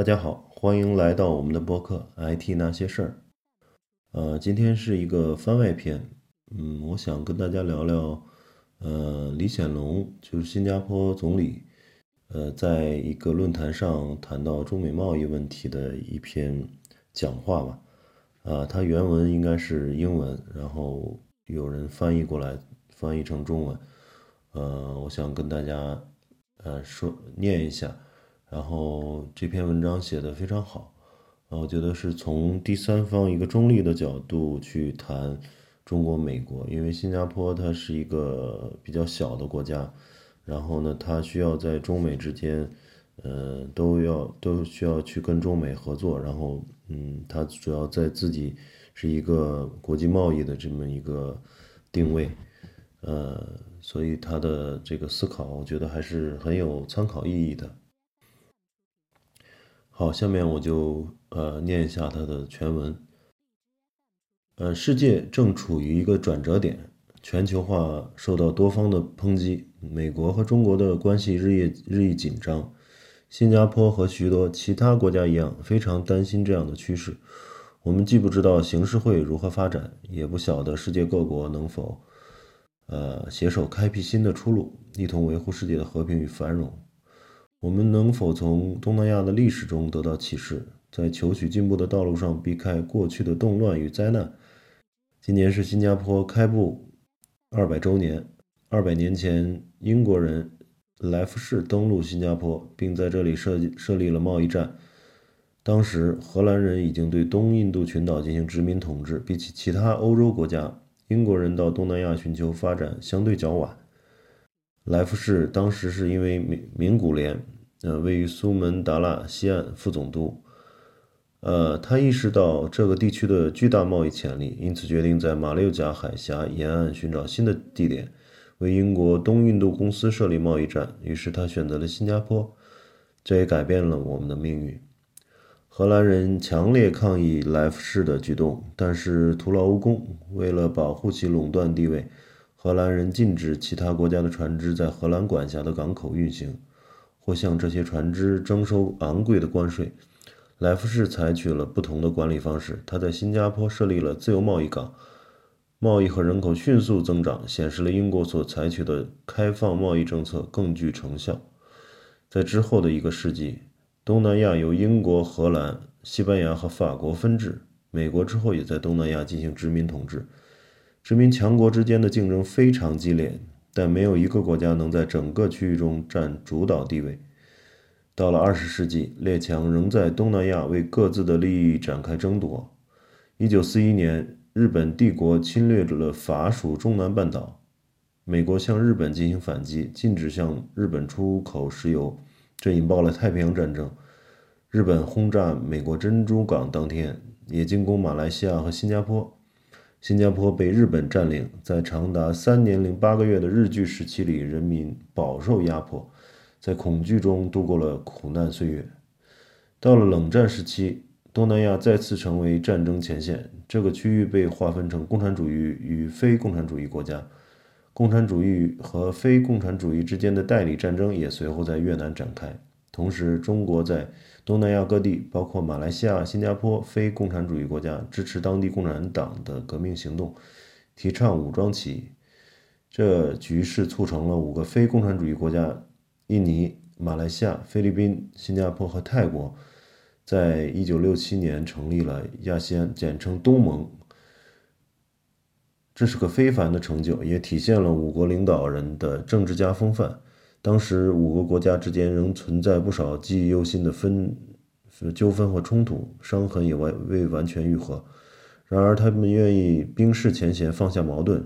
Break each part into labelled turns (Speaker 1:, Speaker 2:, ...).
Speaker 1: 大家好，欢迎来到我们的播客《IT 那些事儿》。呃，今天是一个番外篇，嗯，我想跟大家聊聊，呃，李显龙就是新加坡总理，呃，在一个论坛上谈到中美贸易问题的一篇讲话吧。啊，他原文应该是英文，然后有人翻译过来，翻译成中文。呃，我想跟大家，呃，说念一下。然后这篇文章写的非常好，啊，我觉得是从第三方一个中立的角度去谈中国、美国，因为新加坡它是一个比较小的国家，然后呢，它需要在中美之间，呃，都要都需要去跟中美合作，然后，嗯，它主要在自己是一个国际贸易的这么一个定位，呃，所以他的这个思考，我觉得还是很有参考意义的。好，下面我就呃念一下它的全文。呃，世界正处于一个转折点，全球化受到多方的抨击，美国和中国的关系日益日益紧张。新加坡和许多其他国家一样，非常担心这样的趋势。我们既不知道形势会如何发展，也不晓得世界各国能否呃携手开辟新的出路，一同维护世界的和平与繁荣。我们能否从东南亚的历史中得到启示，在求取进步的道路上避开过去的动乱与灾难？今年是新加坡开埠二百周年。二百年前，英国人莱福士登陆新加坡，并在这里设设立了贸易站。当时，荷兰人已经对东印度群岛进行殖民统治。比起其他欧洲国家，英国人到东南亚寻求发展相对较晚。莱福士当时是因为名名古联，呃，位于苏门答腊西岸副总督，呃，他意识到这个地区的巨大贸易潜力，因此决定在马六甲海峡沿岸寻找新的地点，为英国东印度公司设立贸易站。于是他选择了新加坡，这也改变了我们的命运。荷兰人强烈抗议莱福士的举动，但是徒劳无功。为了保护其垄断地位。荷兰人禁止其他国家的船只在荷兰管辖的港口运行，或向这些船只征收昂贵的关税。莱福士采取了不同的管理方式，他在新加坡设立了自由贸易港，贸易和人口迅速增长，显示了英国所采取的开放贸易政策更具成效。在之后的一个世纪，东南亚由英国、荷兰、西班牙和法国分治，美国之后也在东南亚进行殖民统治。殖民强国之间的竞争非常激烈，但没有一个国家能在整个区域中占主导地位。到了二十世纪，列强仍在东南亚为各自的利益展开争夺。一九四一年，日本帝国侵略了法属中南半岛，美国向日本进行反击，禁止向日本出口石油，这引爆了太平洋战争。日本轰炸美国珍珠港当天，也进攻马来西亚和新加坡。新加坡被日本占领，在长达三年零八个月的日据时期里，人民饱受压迫，在恐惧中度过了苦难岁月。到了冷战时期，东南亚再次成为战争前线，这个区域被划分成共产主义与非共产主义国家，共产主义和非共产主义之间的代理战争也随后在越南展开。同时，中国在东南亚各地，包括马来西亚、新加坡，非共产主义国家支持当地共产党的革命行动，提倡武装起义。这局势促成了五个非共产主义国家——印尼、马来西亚、菲律宾、新加坡和泰国，在一九六七年成立了亚细安，简称东盟。这是个非凡的成就，也体现了五国领导人的政治家风范。当时五个国家之间仍存在不少记忆犹新的分纠纷和冲突，伤痕也未未完全愈合。然而，他们愿意冰释前嫌，放下矛盾，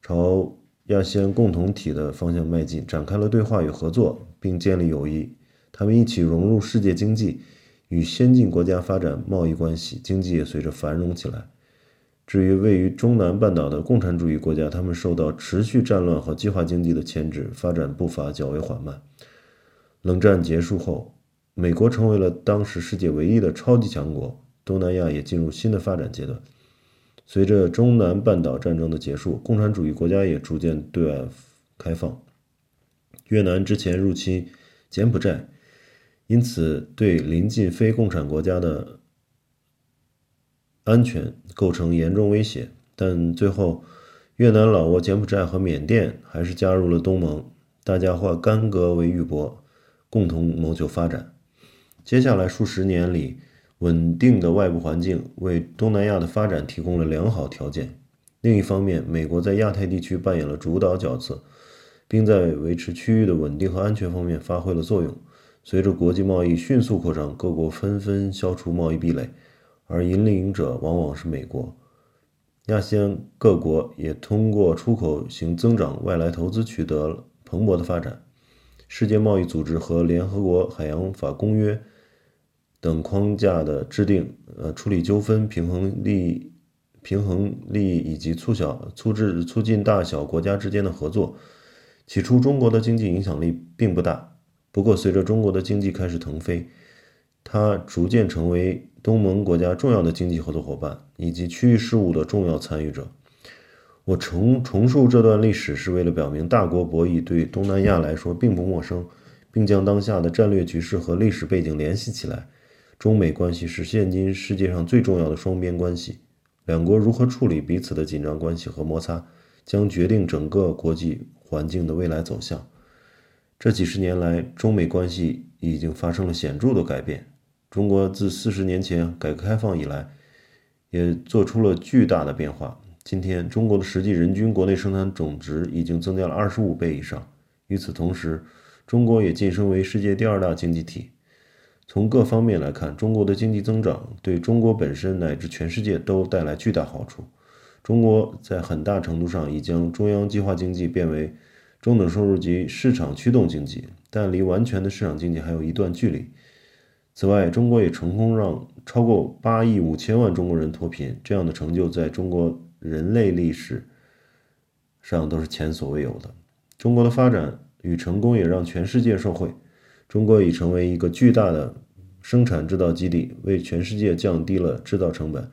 Speaker 1: 朝亚细安共同体的方向迈进，展开了对话与合作，并建立友谊。他们一起融入世界经济，与先进国家发展贸易关系，经济也随着繁荣起来。至于位于中南半岛的共产主义国家，他们受到持续战乱和计划经济的牵制，发展步伐较为缓慢。冷战结束后，美国成为了当时世界唯一的超级强国，东南亚也进入新的发展阶段。随着中南半岛战争的结束，共产主义国家也逐渐对外开放。越南之前入侵柬埔寨，因此对临近非共产国家的安全构成严重威胁。但最后，越南、老挝、柬埔寨和缅甸还是加入了东盟，大家化干戈为玉帛，共同谋求发展。接下来数十年里，稳定的外部环境为东南亚的发展提供了良好条件。另一方面，美国在亚太地区扮演了主导角色，并在维持区域的稳定和安全方面发挥了作用。随着国际贸易迅速扩张，各国纷纷消除贸易壁垒，而引领者往往是美国。亚细安各国也通过出口型增长、外来投资取得了蓬勃的发展。世界贸易组织和联合国海洋法公约等框架的制定，呃，处理纠纷、平衡利益、平衡利益以及促小、促制、促进大小国家之间的合作。起初，中国的经济影响力并不大。不过，随着中国的经济开始腾飞，它逐渐成为东盟国家重要的经济合作伙伴以及区域事务的重要参与者。我重重述这段历史，是为了表明大国博弈对东南亚来说并不陌生，并将当下的战略局势和历史背景联系起来。中美关系是现今世界上最重要的双边关系，两国如何处理彼此的紧张关系和摩擦，将决定整个国际环境的未来走向。这几十年来，中美关系已经发生了显著的改变。中国自四十年前改革开放以来，也做出了巨大的变化。今天，中国的实际人均国内生产总值已经增加了二十五倍以上。与此同时，中国也晋升为世界第二大经济体。从各方面来看，中国的经济增长对中国本身乃至全世界都带来巨大好处。中国在很大程度上已将中央计划经济变为。中等收入及市场驱动经济，但离完全的市场经济还有一段距离。此外，中国也成功让超过八亿五千万中国人脱贫，这样的成就在中国人类历史上都是前所未有的。中国的发展与成功也让全世界受惠。中国已成为一个巨大的生产制造基地，为全世界降低了制造成本。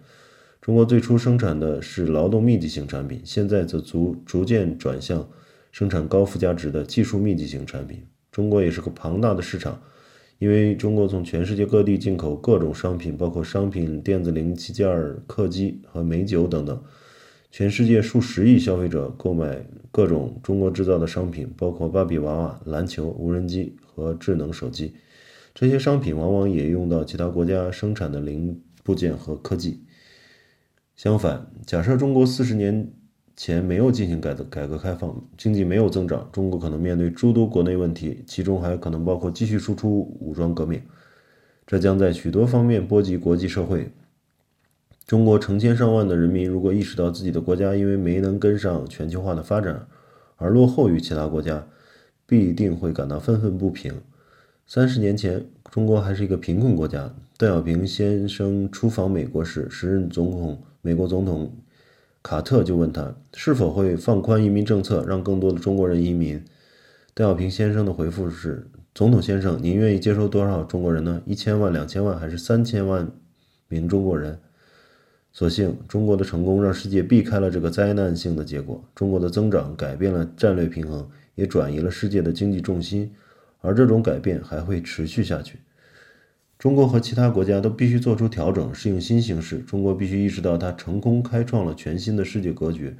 Speaker 1: 中国最初生产的是劳动密集型产品，现在则逐逐渐转向。生产高附加值的技术密集型产品，中国也是个庞大的市场，因为中国从全世界各地进口各种商品，包括商品、电子零器件、客机和美酒等等。全世界数十亿消费者购买各种中国制造的商品，包括芭比娃娃、篮球、无人机和智能手机。这些商品往往也用到其他国家生产的零部件和科技。相反，假设中国四十年。前没有进行改革改革开放，经济没有增长，中国可能面对诸多国内问题，其中还可能包括继续输出武装革命，这将在许多方面波及国际社会。中国成千上万的人民如果意识到自己的国家因为没能跟上全球化的发展而落后于其他国家，必定会感到愤愤不平。三十年前，中国还是一个贫困国家。邓小平先生出访美国时，时任总统美国总统。卡特就问他是否会放宽移民政策，让更多的中国人移民。邓小平先生的回复是：“总统先生，您愿意接收多少中国人呢？一千万、两千万，还是三千万名中国人？”所幸，中国的成功让世界避开了这个灾难性的结果。中国的增长改变了战略平衡，也转移了世界的经济重心，而这种改变还会持续下去。中国和其他国家都必须做出调整，适应新形势。中国必须意识到，它成功开创了全新的世界格局，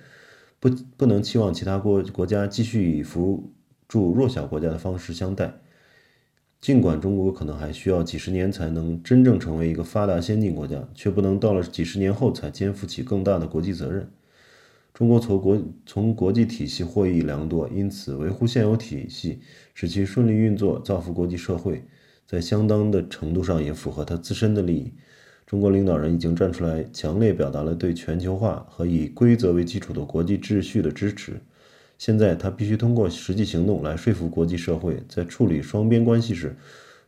Speaker 1: 不不能期望其他国国家继续以扶助弱小国家的方式相待。尽管中国可能还需要几十年才能真正成为一个发达先进国家，却不能到了几十年后才肩负起更大的国际责任。中国从国从国际体系获益良多，因此维护现有体系，使其顺利运作，造福国际社会。在相当的程度上也符合他自身的利益。中国领导人已经站出来，强烈表达了对全球化和以规则为基础的国际秩序的支持。现在他必须通过实际行动来说服国际社会，在处理双边关系时，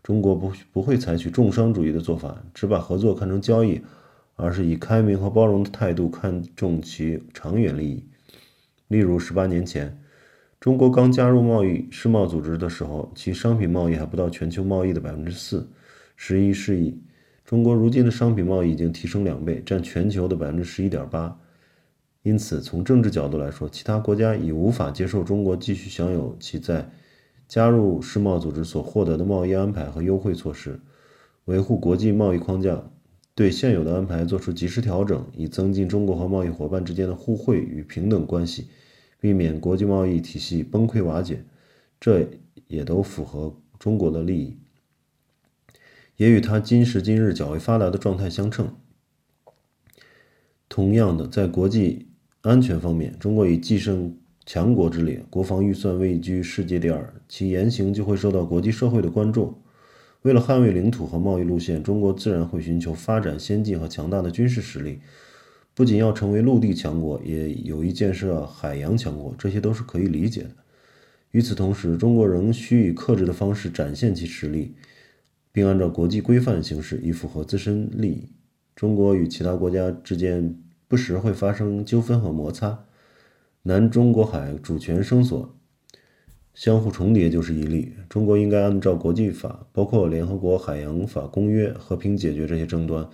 Speaker 1: 中国不不会采取重商主义的做法，只把合作看成交易，而是以开明和包容的态度看重其长远利益。例如，十八年前。中国刚加入贸易世贸组织的时候，其商品贸易还不到全球贸易的百分之四。十一世纪，中国如今的商品贸易已经提升两倍，占全球的百分之十一点八。因此，从政治角度来说，其他国家已无法接受中国继续享有其在加入世贸组织所获得的贸易安排和优惠措施，维护国际贸易框架，对现有的安排做出及时调整，以增进中国和贸易伙伴之间的互惠与平等关系，避免国际贸易体系崩溃瓦解。这也都符合中国的利益，也与它今时今日较为发达的状态相称。同样的，在国际安全方面，中国已跻身强国之列，国防预算位居世界第二，其言行就会受到国际社会的关注。为了捍卫领土和贸易路线，中国自然会寻求发展先进和强大的军事实力，不仅要成为陆地强国，也有意建设海洋强国，这些都是可以理解的。与此同时，中国仍需以克制的方式展现其实力，并按照国际规范行事，以符合自身利益。中国与其他国家之间不时会发生纠纷和摩擦，南中国海主权声索，相互重叠就是一例。中国应该按照国际法，包括联合国海洋法公约，和平解决这些争端，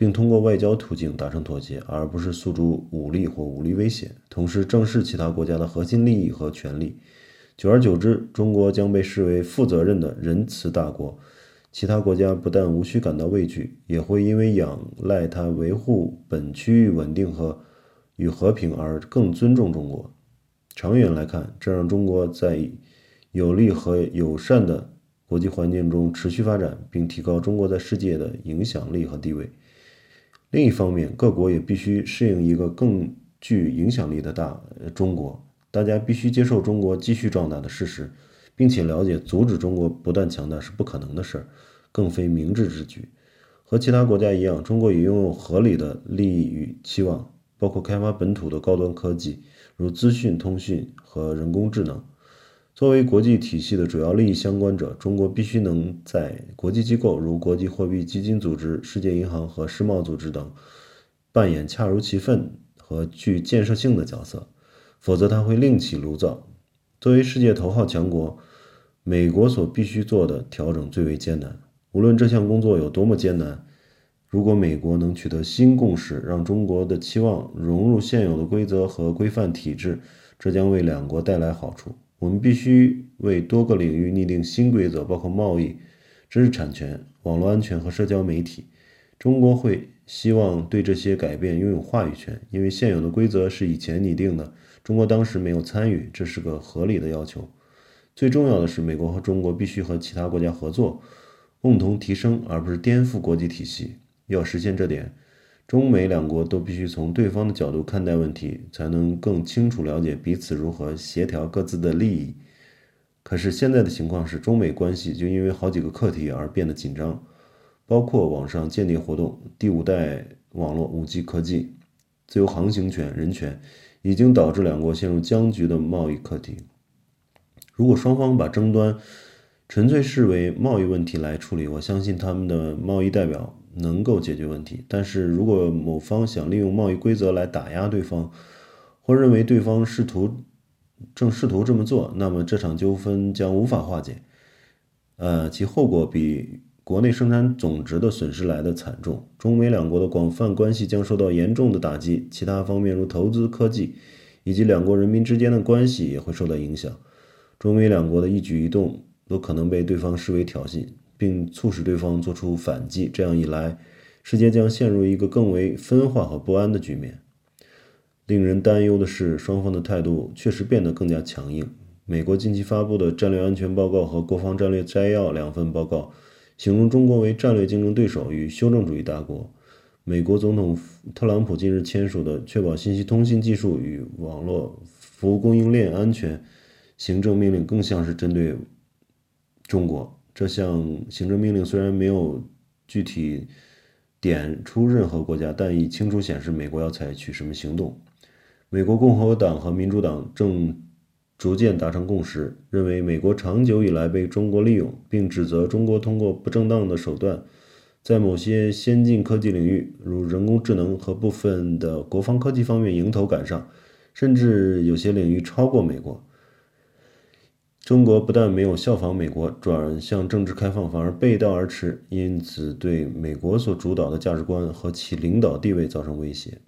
Speaker 1: 并通过外交途径达成妥协，而不是诉诸武力或武力威胁。同时，正视其他国家的核心利益和权利。久而久之，中国将被视为负责任的仁慈大国。其他国家不但无需感到畏惧，也会因为仰赖它维护本区域稳定和与和平而更尊重中国。长远来看，这让中国在有利和友善的国际环境中持续发展，并提高中国在世界的影响力和地位。另一方面，各国也必须适应一个更具影响力的大中国。大家必须接受中国继续壮大的事实，并且了解阻止中国不断强大是不可能的事儿。更非明智之举。和其他国家一样，中国也拥有合理的利益与期望，包括开发本土的高端科技，如资讯通讯和人工智能。作为国际体系的主要利益相关者，中国必须能在国际机构如国际货币基金组织、世界银行和世贸组织等扮演恰如其分和具建设性的角色，否则它会另起炉灶。作为世界头号强国，美国所必须做的调整最为艰难。无论这项工作有多么艰难，如果美国能取得新共识，让中国的期望融入现有的规则和规范体制，这将为两国带来好处。我们必须为多个领域拟定新规则，包括贸易、知识产权、网络安全和社交媒体。中国会希望对这些改变拥有话语权，因为现有的规则是以前拟定的，中国当时没有参与，这是个合理的要求。最重要的是，美国和中国必须和其他国家合作。共同提升，而不是颠覆国际体系。要实现这点，中美两国都必须从对方的角度看待问题，才能更清楚了解彼此如何协调各自的利益。可是现在的情况是，中美关系就因为好几个课题而变得紧张，包括网上间谍活动、第五代网络、五 G 科技、自由航行权、人权，已经导致两国陷入僵局的贸易课题。如果双方把争端，纯粹视为贸易问题来处理，我相信他们的贸易代表能够解决问题。但是如果某方想利用贸易规则来打压对方，或认为对方试图正试图这么做，那么这场纠纷将无法化解。呃，其后果比国内生产总值的损失来的惨重。中美两国的广泛关系将受到严重的打击，其他方面如投资、科技以及两国人民之间的关系也会受到影响。中美两国的一举一动。都可能被对方视为挑衅，并促使对方做出反击。这样一来，世界将陷入一个更为分化和不安的局面。令人担忧的是，双方的态度确实变得更加强硬。美国近期发布的《战略安全报告》和《国防战略摘要》两份报告，形容中国为战略竞争对手与修正主义大国。美国总统特朗普近日签署的《确保信息通信技术与网络服务供应链安全行政命令》更像是针对。中国这项行政命令虽然没有具体点出任何国家，但已清楚显示美国要采取什么行动。美国共和党和民主党正逐渐达成共识，认为美国长久以来被中国利用，并指责中国通过不正当的手段，在某些先进科技领域，如人工智能和部分的国防科技方面迎头赶上，甚至有些领域超过美国。中国不但没有效仿美国转向政治开放，反而背道而驰，因此对美国所主导的价值观和其领导地位造成威胁。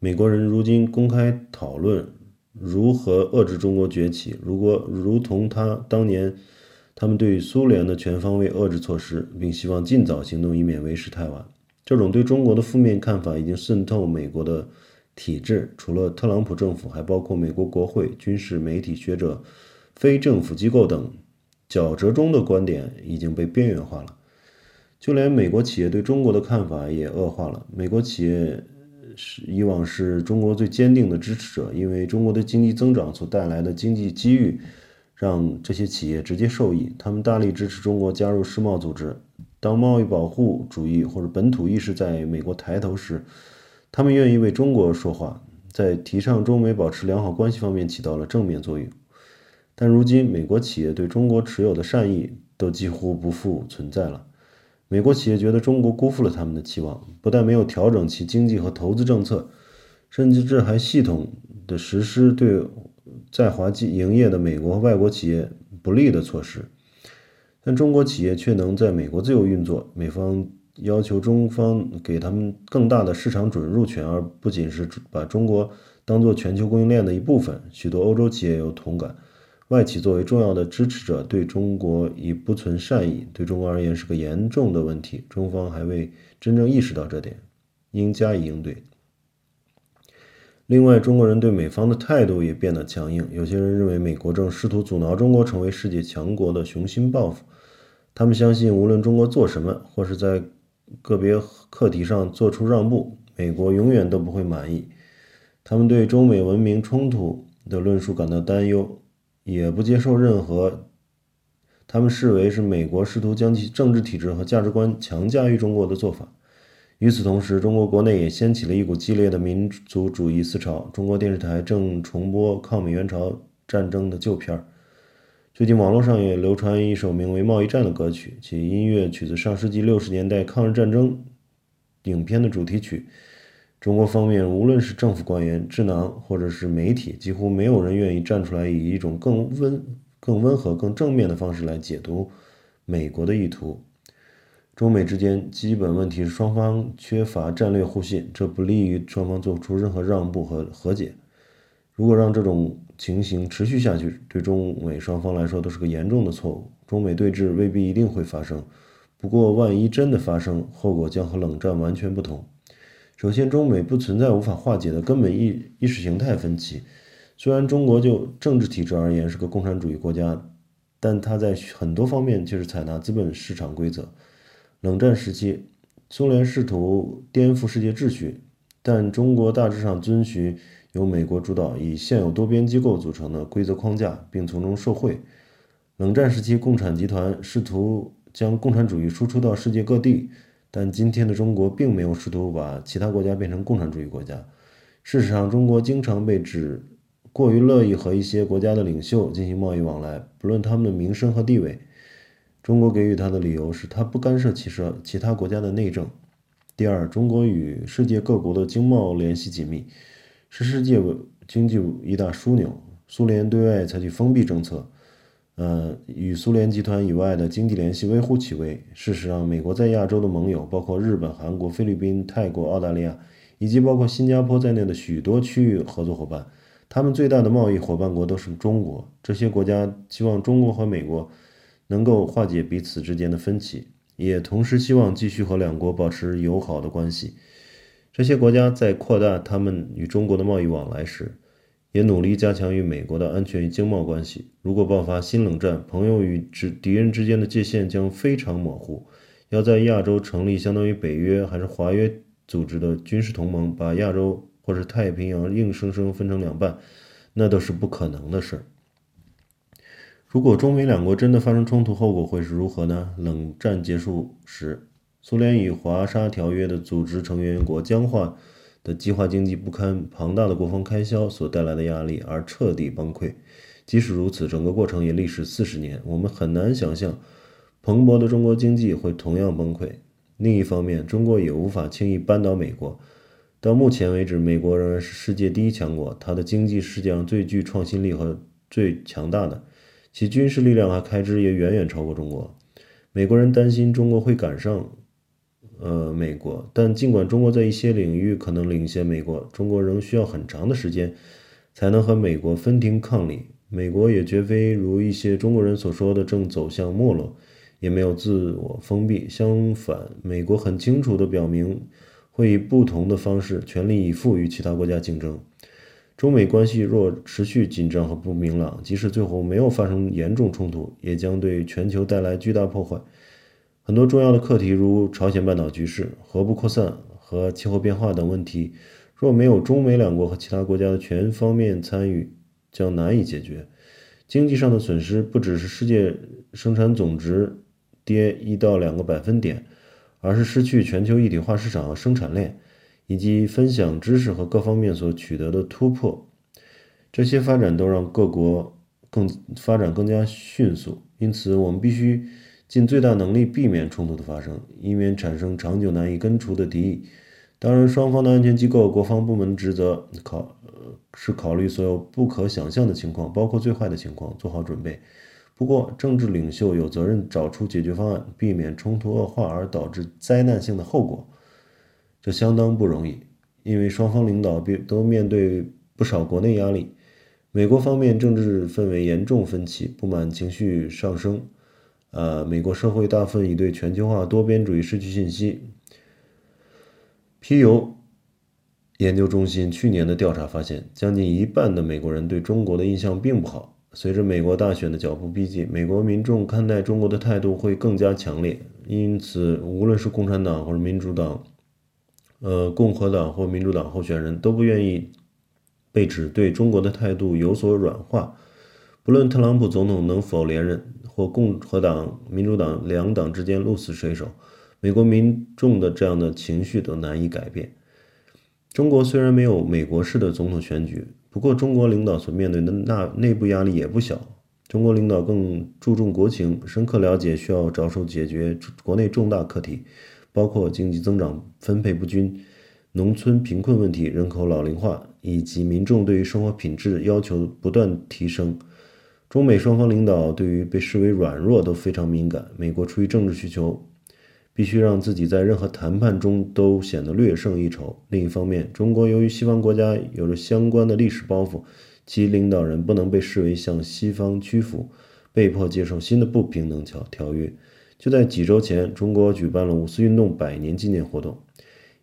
Speaker 1: 美国人如今公开讨论如何遏制中国崛起，如果如同他当年他们对苏联的全方位遏制措施，并希望尽早行动，以免为时太晚。这种对中国的负面看法已经渗透美国的体制，除了特朗普政府，还包括美国国会、军事、媒体、学者、非政府机构等。较折中的观点已经被边缘化了，就连美国企业对中国的看法也恶化了。美国企业是以往是中国最坚定的支持者，因为中国的经济增长所带来的经济机遇，让这些企业直接受益。他们大力支持中国加入世贸组织。当贸易保护主义或者本土意识在美国抬头时，他们愿意为中国说话，在提倡中美保持良好关系方面起到了正面作用。但如今，美国企业对中国持有的善意都几乎不复存在了。美国企业觉得中国辜负了他们的期望，不但没有调整其经济和投资政策，甚至这还系统的实施对在华经营业的美国和外国企业不利的措施。但中国企业却能在美国自由运作。美方要求中方给他们更大的市场准入权，而不仅是把中国当作全球供应链的一部分。许多欧洲企业有同感。外企作为重要的支持者，对中国已不存善意，对中国而言是个严重的问题。中方还未真正意识到这点，应加以应对。另外，中国人对美方的态度也变得强硬。有些人认为，美国正试图阻挠中国成为世界强国的雄心抱负。他们相信，无论中国做什么，或是在个别课题上做出让步，美国永远都不会满意。他们对中美文明冲突的论述感到担忧。也不接受任何他们视为是美国试图将其政治体制和价值观强加于中国的做法。与此同时，中国国内也掀起了一股激烈的民族主义思潮。中国电视台正重播抗美援朝战争的旧片儿。最近，网络上也流传一首名为《贸易战》的歌曲，其音乐取自上世纪六十年代抗日战争影片的主题曲。中国方面，无论是政府官员、智囊，或者是媒体，几乎没有人愿意站出来，以一种更温、更温和、更正面的方式来解读美国的意图。中美之间基本问题是双方缺乏战略互信，这不利于双方做出任何让步和和解。如果让这种情形持续下去，对中美双方来说都是个严重的错误。中美对峙未必一定会发生，不过万一真的发生，后果将和冷战完全不同。首先，中美不存在无法化解的根本意意识形态分歧。虽然中国就政治体制而言是个共产主义国家，但它在很多方面却是采纳资本市场规则。冷战时期，苏联试图颠覆世界秩序，但中国大致上遵循由美国主导、以现有多边机构组成的规则框架，并从中受惠。冷战时期，共产集团试图将共产主义输出到世界各地。但今天的中国并没有试图把其他国家变成共产主义国家。事实上，中国经常被指过于乐意和一些国家的领袖进行贸易往来，不论他们的名声和地位。中国给予他的理由是他不干涉其实其他国家的内政。第二，中国与世界各国的经贸联系紧密，是世界经济一大枢纽。苏联对外采取封闭政策。呃，与苏联集团以外的经济联系微乎其微。事实上，美国在亚洲的盟友包括日本、韩国、菲律宾、泰国、澳大利亚，以及包括新加坡在内的许多区域合作伙伴，他们最大的贸易伙伴国都是中国。这些国家希望中国和美国能够化解彼此之间的分歧，也同时希望继续和两国保持友好的关系。这些国家在扩大他们与中国的贸易往来时，也努力加强与美国的安全与经贸关系。如果爆发新冷战，朋友与之敌人之间的界限将非常模糊。要在亚洲成立相当于北约还是华约组织的军事同盟，把亚洲或是太平洋硬生生分成两半，那都是不可能的事儿。如果中美两国真的发生冲突，后果会是如何呢？冷战结束时，苏联与华沙条约的组织成员国僵化。的计划经济不堪庞大的国防开销所带来的压力而彻底崩溃。即使如此，整个过程也历时四十年。我们很难想象，蓬勃的中国经济会同样崩溃。另一方面，中国也无法轻易扳倒美国。到目前为止，美国仍然是世界第一强国，它的经济世界上最具创新力和最强大的，其军事力量和开支也远远超过中国。美国人担心中国会赶上。呃，美国，但尽管中国在一些领域可能领先美国，中国仍需要很长的时间才能和美国分庭抗礼。美国也绝非如一些中国人所说的正走向没落，也没有自我封闭。相反，美国很清楚地表明，会以不同的方式全力以赴与其他国家竞争。中美关系若持续紧张和不明朗，即使最后没有发生严重冲突，也将对全球带来巨大破坏。很多重要的课题，如朝鲜半岛局势、核不扩散和气候变化等问题，若没有中美两国和其他国家的全方面参与，将难以解决。经济上的损失不只是世界生产总值跌一到两个百分点，而是失去全球一体化市场和生产链，以及分享知识和各方面所取得的突破。这些发展都让各国更发展更加迅速，因此我们必须尽最大能力避免冲突的发生，以免产生长久难以根除的敌意。当然，双方的安全机构、国防部门职责考。是考虑所有不可想象的情况，包括最坏的情况，做好准备。不过，政治领袖有责任找出解决方案，避免冲突恶化而导致灾难性的后果。这相当不容易，因为双方领导都面对不少国内压力。美国方面政治氛围严重分歧，不满情绪上升。呃，美国社会大部分已对全球化多边主义失去信心。皮尤。研究中心去年的调查发现，将近一半的美国人对中国的印象并不好。随着美国大选的脚步逼近，美国民众看待中国的态度会更加强烈。因此，无论是共产党或者民主党，呃，共和党或民主党候选人都不愿意被指对中国的态度有所软化。不论特朗普总统能否连任，或共和党、民主党两党之间鹿死谁手，美国民众的这样的情绪都难以改变。中国虽然没有美国式的总统选举，不过中国领导所面对的那内部压力也不小。中国领导更注重国情，深刻了解需要着手解决国内重大课题，包括经济增长分配不均、农村贫困问题、人口老龄化以及民众对于生活品质要求不断提升。中美双方领导对于被视为软弱都非常敏感。美国出于政治需求。必须让自己在任何谈判中都显得略胜一筹。另一方面，中国由于西方国家有着相关的历史包袱，其领导人不能被视为向西方屈服，被迫接受新的不平等条条约。就在几周前，中国举办了五四运动百年纪念活动。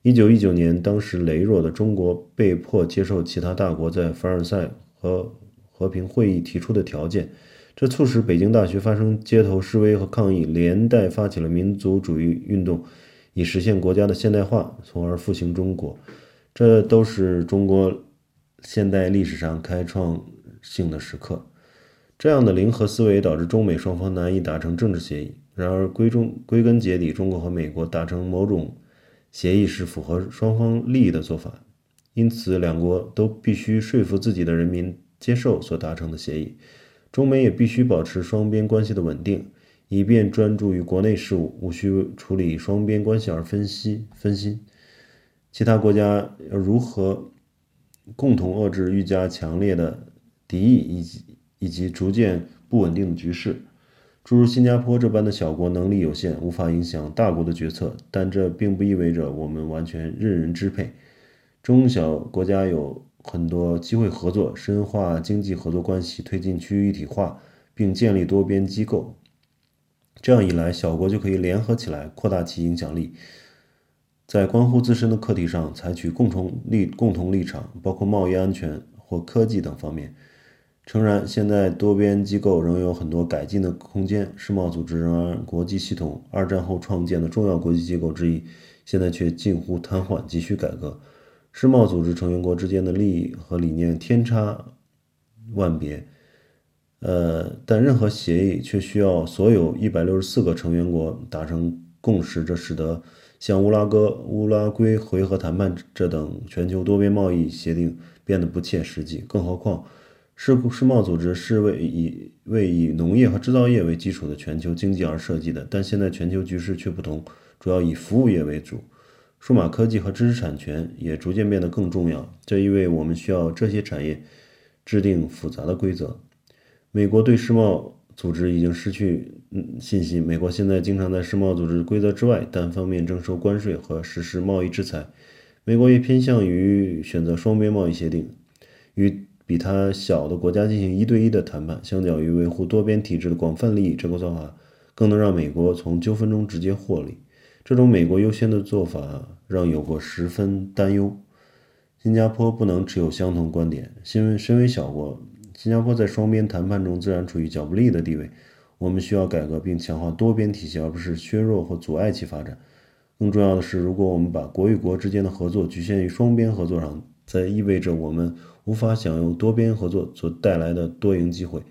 Speaker 1: 一九一九年，当时羸弱的中国被迫接受其他大国在凡尔赛和和平会议提出的条件。这促使北京大学发生街头示威和抗议，连带发起了民族主义运动，以实现国家的现代化，从而复兴中国。这都是中国现代历史上开创性的时刻。这样的零和思维导致中美双方难以达成政治协议。然而，归中归根结底，中国和美国达成某种协议是符合双方利益的做法。因此，两国都必须说服自己的人民接受所达成的协议。中美也必须保持双边关系的稳定，以便专注于国内事务，无需处理双边关系而分析分心。其他国家要如何共同遏制愈加强烈的敌意以及以及逐渐不稳定的局势？诸如新加坡这般的小国能力有限，无法影响大国的决策，但这并不意味着我们完全任人支配。中小国家有。很多机会合作，深化经济合作关系，推进区域一体化，并建立多边机构。这样一来，小国就可以联合起来，扩大其影响力，在关乎自身的课题上采取共同立共同立场，包括贸易安全或科技等方面。诚然，现在多边机构仍有很多改进的空间。世贸组织仍然国际系统二战后创建的重要国际机构之一，现在却近乎瘫痪，急需改革。世贸组织成员国之间的利益和理念天差万别，呃，但任何协议却需要所有一百六十四个成员国达成共识，这使得像乌拉圭、乌拉圭回合谈判这等全球多边贸易协定变得不切实际。更何况，世世贸组织是为以为以农业和制造业为基础的全球经济而设计的，但现在全球局势却不同，主要以服务业为主。数码科技和知识产权也逐渐变得更重要，这意味我们需要这些产业制定复杂的规则。美国对世贸组织已经失去信心。美国现在经常在世贸组织规则之外单方面征收关税和实施贸易制裁。美国也偏向于选择双边贸易协定，与比它小的国家进行一对一的谈判，相较于维护多边体制的广泛利益，这个做法更能让美国从纠纷中直接获利。这种美国优先的做法让友国十分担忧。新加坡不能持有相同观点。新身为小国，新加坡在双边谈判中自然处于较不利的地位。我们需要改革并强化多边体系，而不是削弱或阻碍其发展。更重要的是，如果我们把国与国之间的合作局限于双边合作上，则意味着我们无法享用多边合作所带来的多赢机会。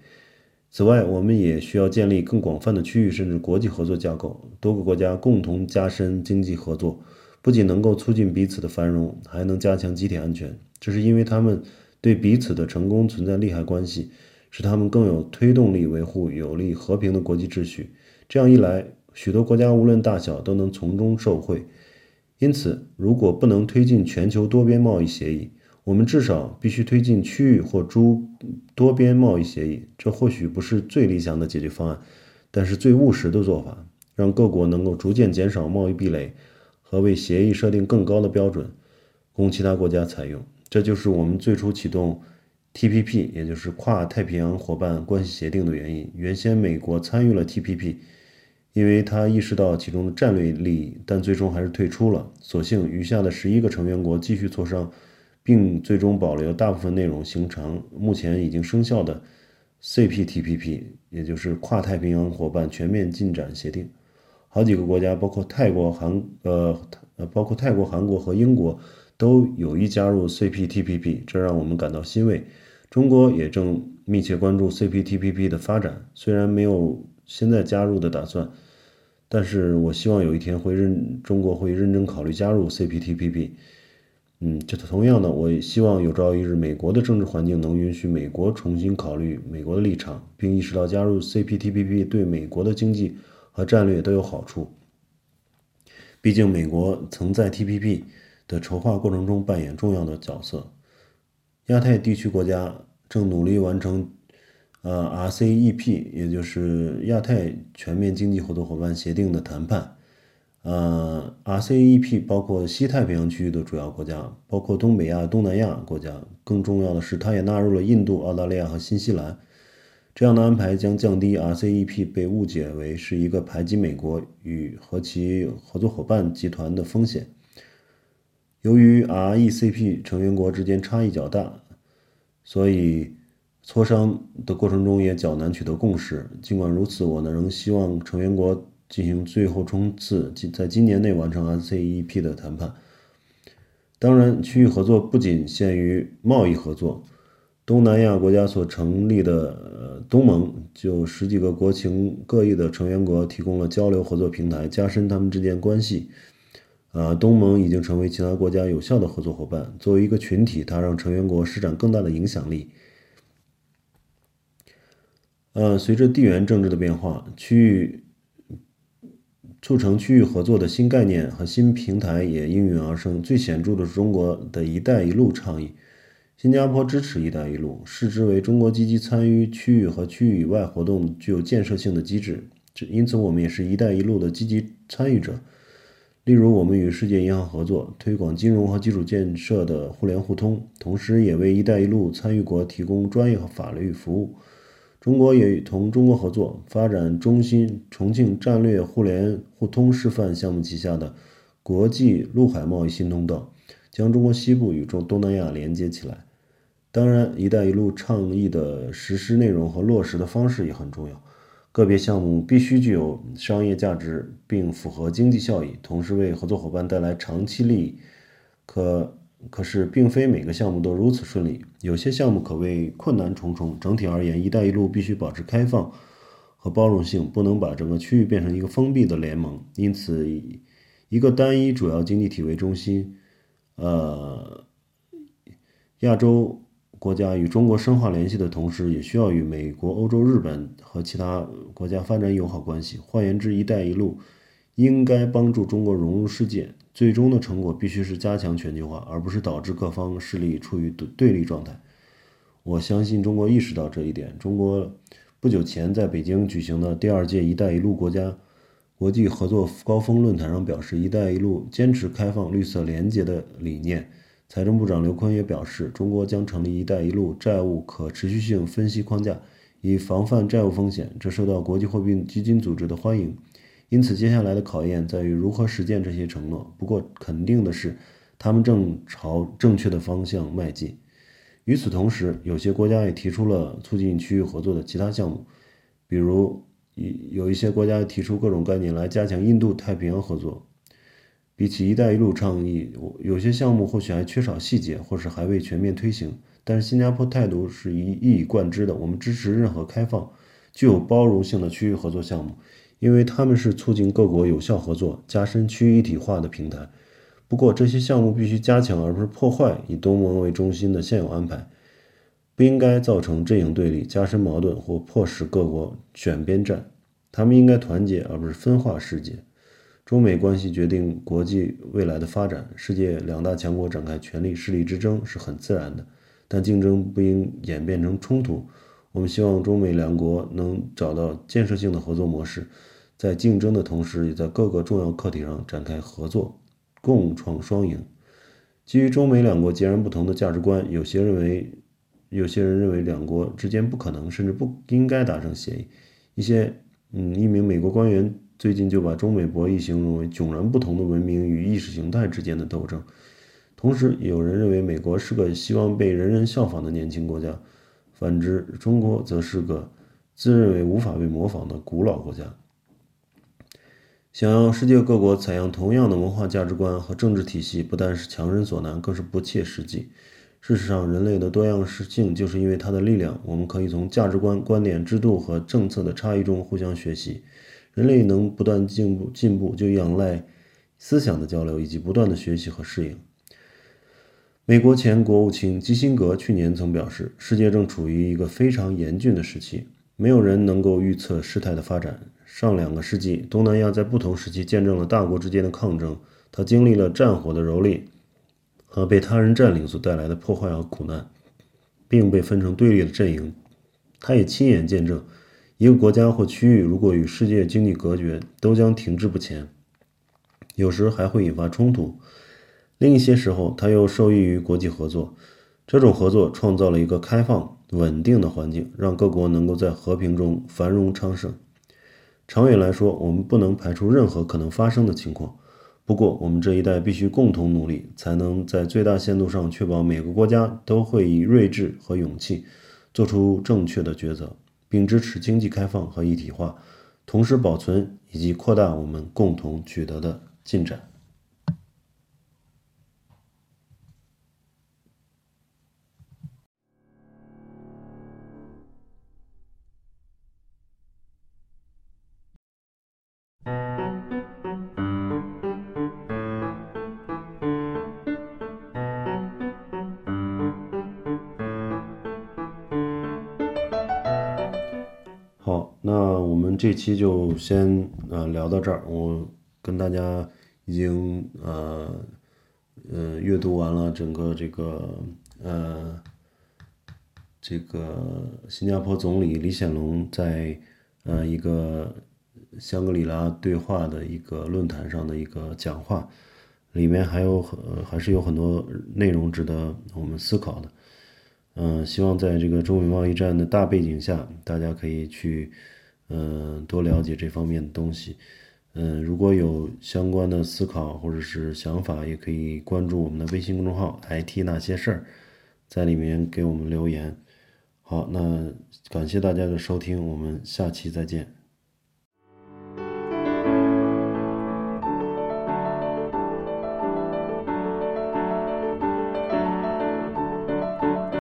Speaker 1: 此外，我们也需要建立更广泛的区域甚至国际合作架构，多个国家共同加深经济合作，不仅能够促进彼此的繁荣，还能加强集体安全。这是因为他们对彼此的成功存在利害关系。使他们更有推动力，维护有利和平的国际秩序。这样一来，许多国家无论大小都能从中受惠。因此，如果不能推进全球多边贸易协议，我们至少必须推进区域或诸多边贸易协议。这或许不是最理想的解决方案，但是最务实的做法，让各国能够逐渐减少贸易壁垒和为协议设定更高的标准，供其他国家采用。这就是我们最初启动。TPP，也就是跨太平洋伙伴关系协定的原因。原先美国参与了 TPP，因为他意识到其中的战略利益，但最终还是退出了。所幸余下的十一个成员国继续磋商，并最终保留大部分内容，形成目前已经生效的 CPTPP，也就是跨太平洋伙伴全面进展协定。好几个国家，包括泰国、韩呃呃，包括泰国、韩国和英国，都有意加入 CPTPP，这让我们感到欣慰。中国也正密切关注 CPTPP 的发展，虽然没有现在加入的打算，但是我希望有一天会认中国会认真考虑加入 CPTPP。嗯，这同样的，我希望有朝一日美国的政治环境能允许美国重新考虑美国的立场，并意识到加入 CPTPP 对美国的经济和战略都有好处。毕竟，美国曾在 TPP 的筹划过程中扮演重要的角色。亚太地区国家正努力完成，呃，RCEP，也就是亚太全面经济合作伙伴协定的谈判。呃，RCEP 包括西太平洋区域的主要国家，包括东北亚、东南亚国家。更重要的是，它也纳入了印度、澳大利亚和新西兰。这样的安排将降低 RCEP 被误解为是一个排挤美国与和其合作伙伴集团的风险。由于 RECP 成员国之间差异较大，所以磋商的过程中也较难取得共识。尽管如此，我呢仍希望成员国进行最后冲刺，在今年内完成 RCEP 的谈判。当然，区域合作不仅限于贸易合作。东南亚国家所成立的东盟，就十几个国情各异的成员国提供了交流合作平台，加深他们之间关系。啊，东盟已经成为其他国家有效的合作伙伴。作为一个群体，它让成员国施展更大的影响力。呃，随着地缘政治的变化，区域促成区域合作的新概念和新平台也应运而生。最显著的是中国的一带一路倡议。新加坡支持一带一路，视之为中国积极参与区域和区域以外活动具有建设性的机制。因此，我们也是一带一路的积极参与者。例如，我们与世界银行合作，推广金融和基础建设的互联互通，同时也为“一带一路”参与国提供专业和法律服务。中国也与同中国合作，发展中心重庆战略互联互通示范项目旗下的国际陆海贸易新通道，将中国西部与中东南亚连接起来。当然，“一带一路”倡议的实施内容和落实的方式也很重要。个别项目必须具有商业价值并符合经济效益，同时为合作伙伴带来长期利益。可可是，并非每个项目都如此顺利，有些项目可谓困难重重。整体而言，“一带一路”必须保持开放和包容性，不能把整个区域变成一个封闭的联盟。因此，以一个单一主要经济体为中心，呃，亚洲。国家与中国深化联系的同时，也需要与美国、欧洲、日本和其他国家发展友好关系。换言之，“一带一路”应该帮助中国融入世界。最终的成果必须是加强全球化，而不是导致各方势力处于对对立状态。我相信中国意识到这一点。中国不久前在北京举行的第二届“一带一路”国家国际合作高峰论坛上表示，“一带一路”坚持开放、绿色、廉洁的理念。财政部长刘昆也表示，中国将成立“一带一路”债务可持续性分析框架，以防范债务风险，这受到国际货币基金组织的欢迎。因此，接下来的考验在于如何实践这些承诺。不过，肯定的是，他们正朝正确的方向迈进。与此同时，有些国家也提出了促进区域合作的其他项目，比如，有一些国家提出各种概念来加强印度太平洋合作。比起“一带一路”倡议，有些项目或许还缺少细节，或是还未全面推行。但是新加坡态度是一一以贯之的，我们支持任何开放、具有包容性的区域合作项目，因为他们是促进各国有效合作、加深区域一体化的平台。不过，这些项目必须加强而不是破坏以东盟为中心的现有安排，不应该造成阵营对立、加深矛盾或迫使各国选边站。他们应该团结而不是分化世界。中美关系决定国际未来的发展，世界两大强国展开权力势力之争是很自然的，但竞争不应演变成冲突。我们希望中美两国能找到建设性的合作模式，在竞争的同时，也在各个重要课题上展开合作，共创双赢。基于中美两国截然不同的价值观，有些认为，有些人认为两国之间不可能，甚至不应该达成协议。一些，嗯，一名美国官员。最近就把中美博弈形容为迥然不同的文明与意识形态之间的斗争，同时有人认为美国是个希望被人人效仿的年轻国家，反之，中国则是个自认为无法被模仿的古老国家。想要世界各国采样同样的文化价值观和政治体系，不但是强人所难，更是不切实际。事实上，人类的多样性就是因为它的力量。我们可以从价值观、观点、制度和政策的差异中互相学习。人类能不断进步，进步就仰赖思想的交流以及不断的学习和适应。美国前国务卿基辛格去年曾表示，世界正处于一个非常严峻的时期，没有人能够预测事态的发展。上两个世纪，东南亚在不同时期见证了大国之间的抗争，它经历了战火的蹂躏和被他人占领所带来的破坏和苦难，并被分成对立的阵营。他也亲眼见证。一个国家或区域如果与世界经济隔绝，都将停滞不前，有时还会引发冲突。另一些时候，它又受益于国际合作。这种合作创造了一个开放、稳定的环境，让各国能够在和平中繁荣昌盛。长远来说，我们不能排除任何可能发生的情况。不过，我们这一代必须共同努力，才能在最大限度上确保每个国家都会以睿智和勇气做出正确的抉择。并支持经济开放和一体化，同时保存以及扩大我们共同取得的进展。我们这期就先呃聊到这儿，我跟大家已经呃呃阅读完了整个这个呃这个新加坡总理李显龙在呃一个香格里拉对话的一个论坛上的一个讲话，里面还有很还是有很多内容值得我们思考的，嗯，希望在这个中美贸易战的大背景下，大家可以去。嗯，多了解这方面的东西。嗯，如果有相关的思考或者是想法，也可以关注我们的微信公众号 “IT 那些事儿”，在里面给我们留言。好，那感谢大家的收听，我们下期再见。